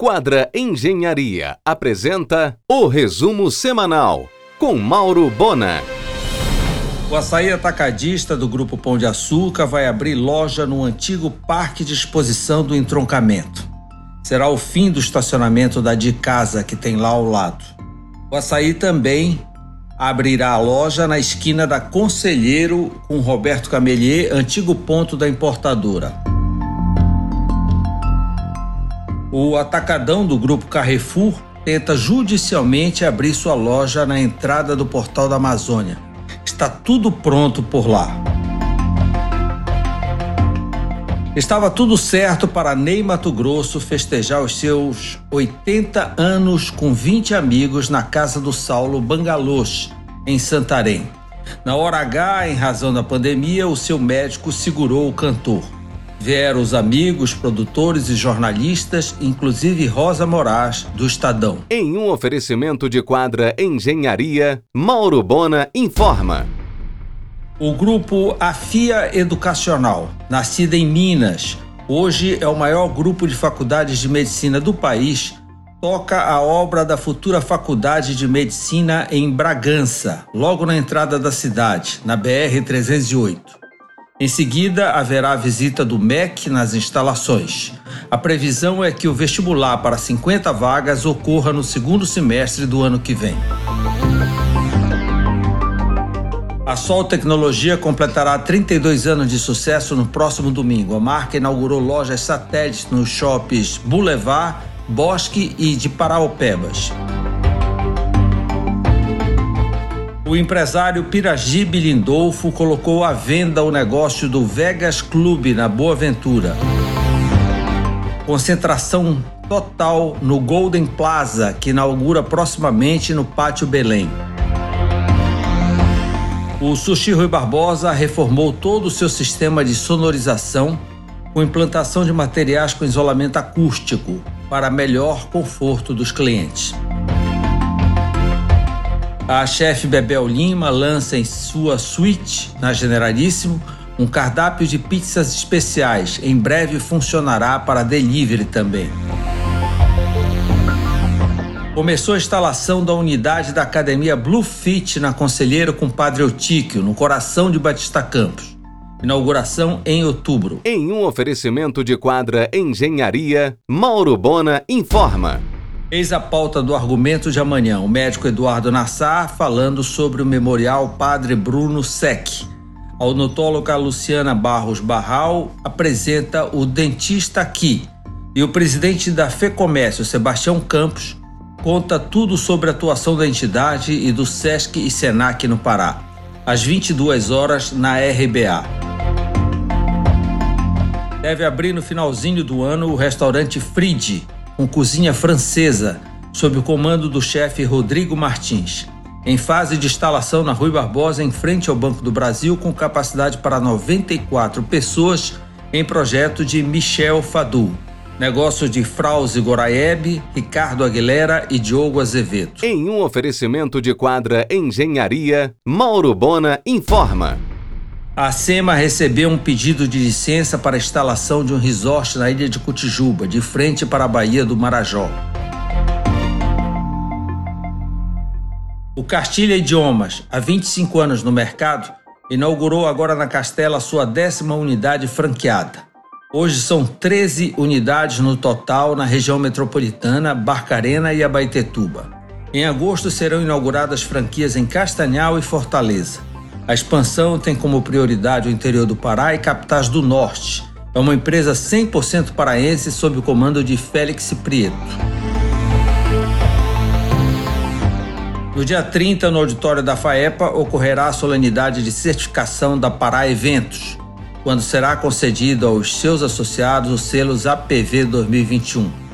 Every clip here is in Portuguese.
Quadra Engenharia apresenta o resumo semanal com Mauro Bona. O açaí atacadista do Grupo Pão de Açúcar vai abrir loja no antigo Parque de Exposição do Entroncamento. Será o fim do estacionamento da de casa que tem lá ao lado. O açaí também abrirá a loja na esquina da Conselheiro com Roberto Camelier, antigo ponto da importadora. O atacadão do grupo Carrefour tenta judicialmente abrir sua loja na entrada do Portal da Amazônia. Está tudo pronto por lá. Estava tudo certo para Ney Mato Grosso festejar os seus 80 anos com 20 amigos na casa do Saulo Bangalôs, em Santarém. Na hora H, em razão da pandemia, o seu médico segurou o cantor. Vieram os amigos, produtores e jornalistas, inclusive Rosa Moraes, do Estadão. Em um oferecimento de quadra Engenharia, Mauro Bona informa. O grupo Afia Educacional, nascida em Minas, hoje é o maior grupo de faculdades de medicina do país, toca a obra da futura Faculdade de Medicina em Bragança, logo na entrada da cidade, na BR 308. Em seguida, haverá a visita do MEC nas instalações. A previsão é que o vestibular para 50 vagas ocorra no segundo semestre do ano que vem. A Sol Tecnologia completará 32 anos de sucesso no próximo domingo. A marca inaugurou lojas satélites nos shoppings Boulevard, Bosque e de Paraopebas. O empresário Piragibe Lindolfo colocou à venda o negócio do Vegas Clube na Boa Ventura. Concentração total no Golden Plaza, que inaugura proximamente no Pátio Belém. O Sushi Rui Barbosa reformou todo o seu sistema de sonorização com implantação de materiais com isolamento acústico para melhor conforto dos clientes. A chefe Bebel Lima lança em sua suíte, na Generalíssimo, um cardápio de pizzas especiais. Em breve funcionará para delivery também. Começou a instalação da unidade da Academia Blue Fit na Conselheiro com Padre Eutíquio, no coração de Batista Campos. Inauguração em outubro. Em um oferecimento de quadra Engenharia, Mauro Bona informa. Eis a pauta do argumento de amanhã. O médico Eduardo Nassar falando sobre o memorial Padre Bruno Sec. A odontóloga Luciana Barros Barral apresenta o Dentista Aqui. E o presidente da FEComércio, Sebastião Campos, conta tudo sobre a atuação da entidade e do SESC e SENAC no Pará. Às 22 horas na RBA. Deve abrir no finalzinho do ano o restaurante Fride, com cozinha francesa, sob o comando do chefe Rodrigo Martins. Em fase de instalação na Rui Barbosa, em frente ao Banco do Brasil, com capacidade para 94 pessoas, em projeto de Michel Fadu. Negócio de Frauze Goraeb, Ricardo Aguilera e Diogo Azevedo. Em um oferecimento de quadra Engenharia, Mauro Bona informa. A SEMA recebeu um pedido de licença para a instalação de um resort na ilha de Cotijuba, de frente para a Baía do Marajó. O Castilha Idiomas, há 25 anos no mercado, inaugurou agora na Castela sua décima unidade franqueada. Hoje são 13 unidades no total na região metropolitana, Barcarena e Abaetetuba. Em agosto serão inauguradas franquias em Castanhal e Fortaleza. A expansão tem como prioridade o interior do Pará e capitais do Norte. É uma empresa 100% paraense sob o comando de Félix Prieto. No dia 30, no auditório da FAEPA, ocorrerá a solenidade de certificação da Pará Eventos, quando será concedido aos seus associados os selos APV 2021.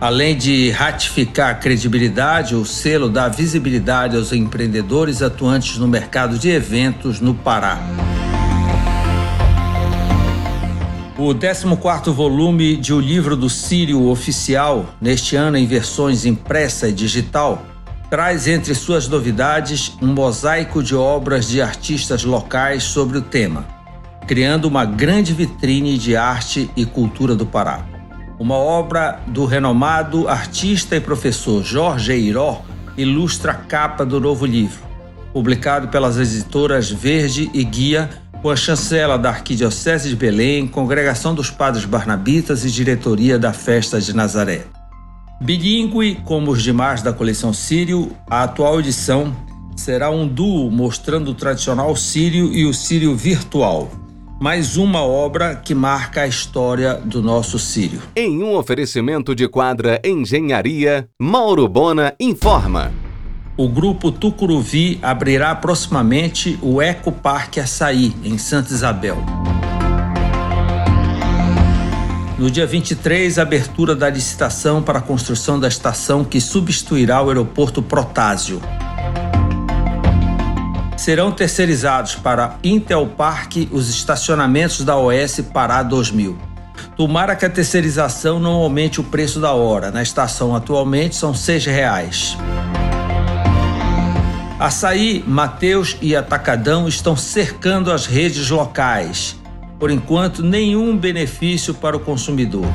Além de ratificar a credibilidade, o selo dá visibilidade aos empreendedores atuantes no mercado de eventos no Pará. O 14º volume de O Livro do Sírio Oficial, neste ano em versões impressa e digital, traz entre suas novidades um mosaico de obras de artistas locais sobre o tema, criando uma grande vitrine de arte e cultura do Pará. Uma obra do renomado artista e professor Jorge Eiró ilustra a capa do novo livro, publicado pelas editoras Verde e Guia, com a chancela da Arquidiocese de Belém, Congregação dos Padres Barnabitas e diretoria da Festa de Nazaré. Bilíngue, como os demais da coleção Sírio, a atual edição será um duo mostrando o tradicional sírio e o sírio virtual mais uma obra que marca a história do nosso Sírio. Em um oferecimento de quadra Engenharia, Mauro Bona informa. O grupo Tucuruvi abrirá proximamente o Eco Parque Açaí, em Santa Isabel. No dia 23, abertura da licitação para a construção da estação que substituirá o aeroporto Protásio serão terceirizados para Intel Park os estacionamentos da OS Pará 2000. Tomara que a terceirização não aumente o preço da hora. Na estação atualmente são R$ 6,00. Açaí, Mateus e Atacadão estão cercando as redes locais. Por enquanto, nenhum benefício para o consumidor.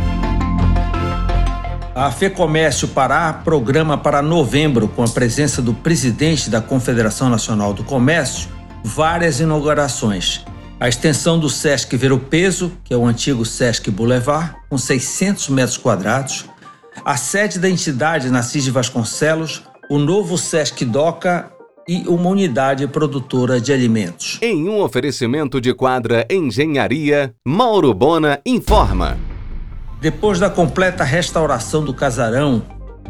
A FEComércio Pará programa para novembro, com a presença do presidente da Confederação Nacional do Comércio, várias inaugurações. A extensão do Sesc Ver Peso, que é o antigo Sesc Boulevard, com 600 metros quadrados, a sede da entidade na de Vasconcelos, o novo Sesc Doca e uma unidade produtora de alimentos. Em um oferecimento de quadra Engenharia, Mauro Bona informa. Depois da completa restauração do casarão,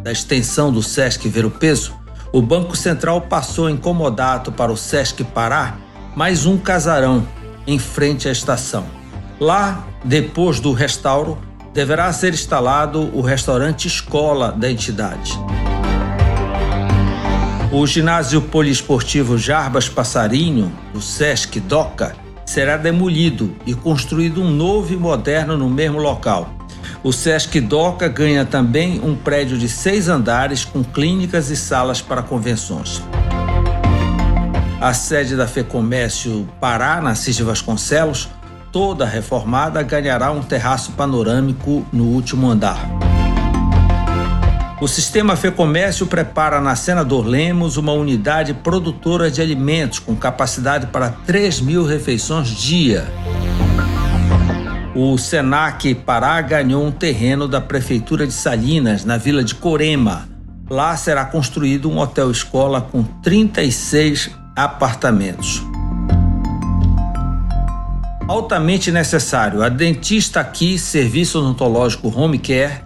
da extensão do Sesc Ver o Peso, o Banco Central passou em comodato para o Sesc Pará mais um casarão em frente à estação. Lá, depois do restauro, deverá ser instalado o restaurante escola da entidade. O ginásio poliesportivo Jarbas Passarinho, do Sesc Doca, será demolido e construído um novo e moderno no mesmo local. O Sesc Doca ganha também um prédio de seis andares com clínicas e salas para convenções. A sede da FEComércio Pará, na Cis de Vasconcelos, toda reformada, ganhará um terraço panorâmico no último andar. O sistema FEComércio prepara na Senador Lemos uma unidade produtora de alimentos com capacidade para 3 mil refeições dia o Senac Pará ganhou um terreno da Prefeitura de Salinas, na vila de Corema. Lá será construído um hotel-escola com 36 apartamentos. Altamente necessário. A dentista aqui, Serviço Odontológico Home Care,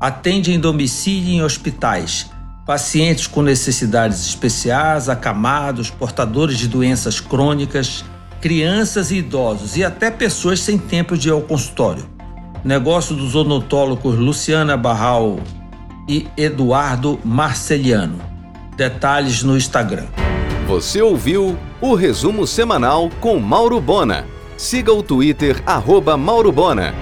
atende em domicílio e em hospitais. Pacientes com necessidades especiais, acamados, portadores de doenças crônicas, crianças e idosos e até pessoas sem tempo de ir ao consultório. Negócio dos odontólogos Luciana Barral e Eduardo Marceliano. Detalhes no Instagram. Você ouviu o resumo semanal com Mauro Bona. Siga o Twitter, arroba Mauro Bona.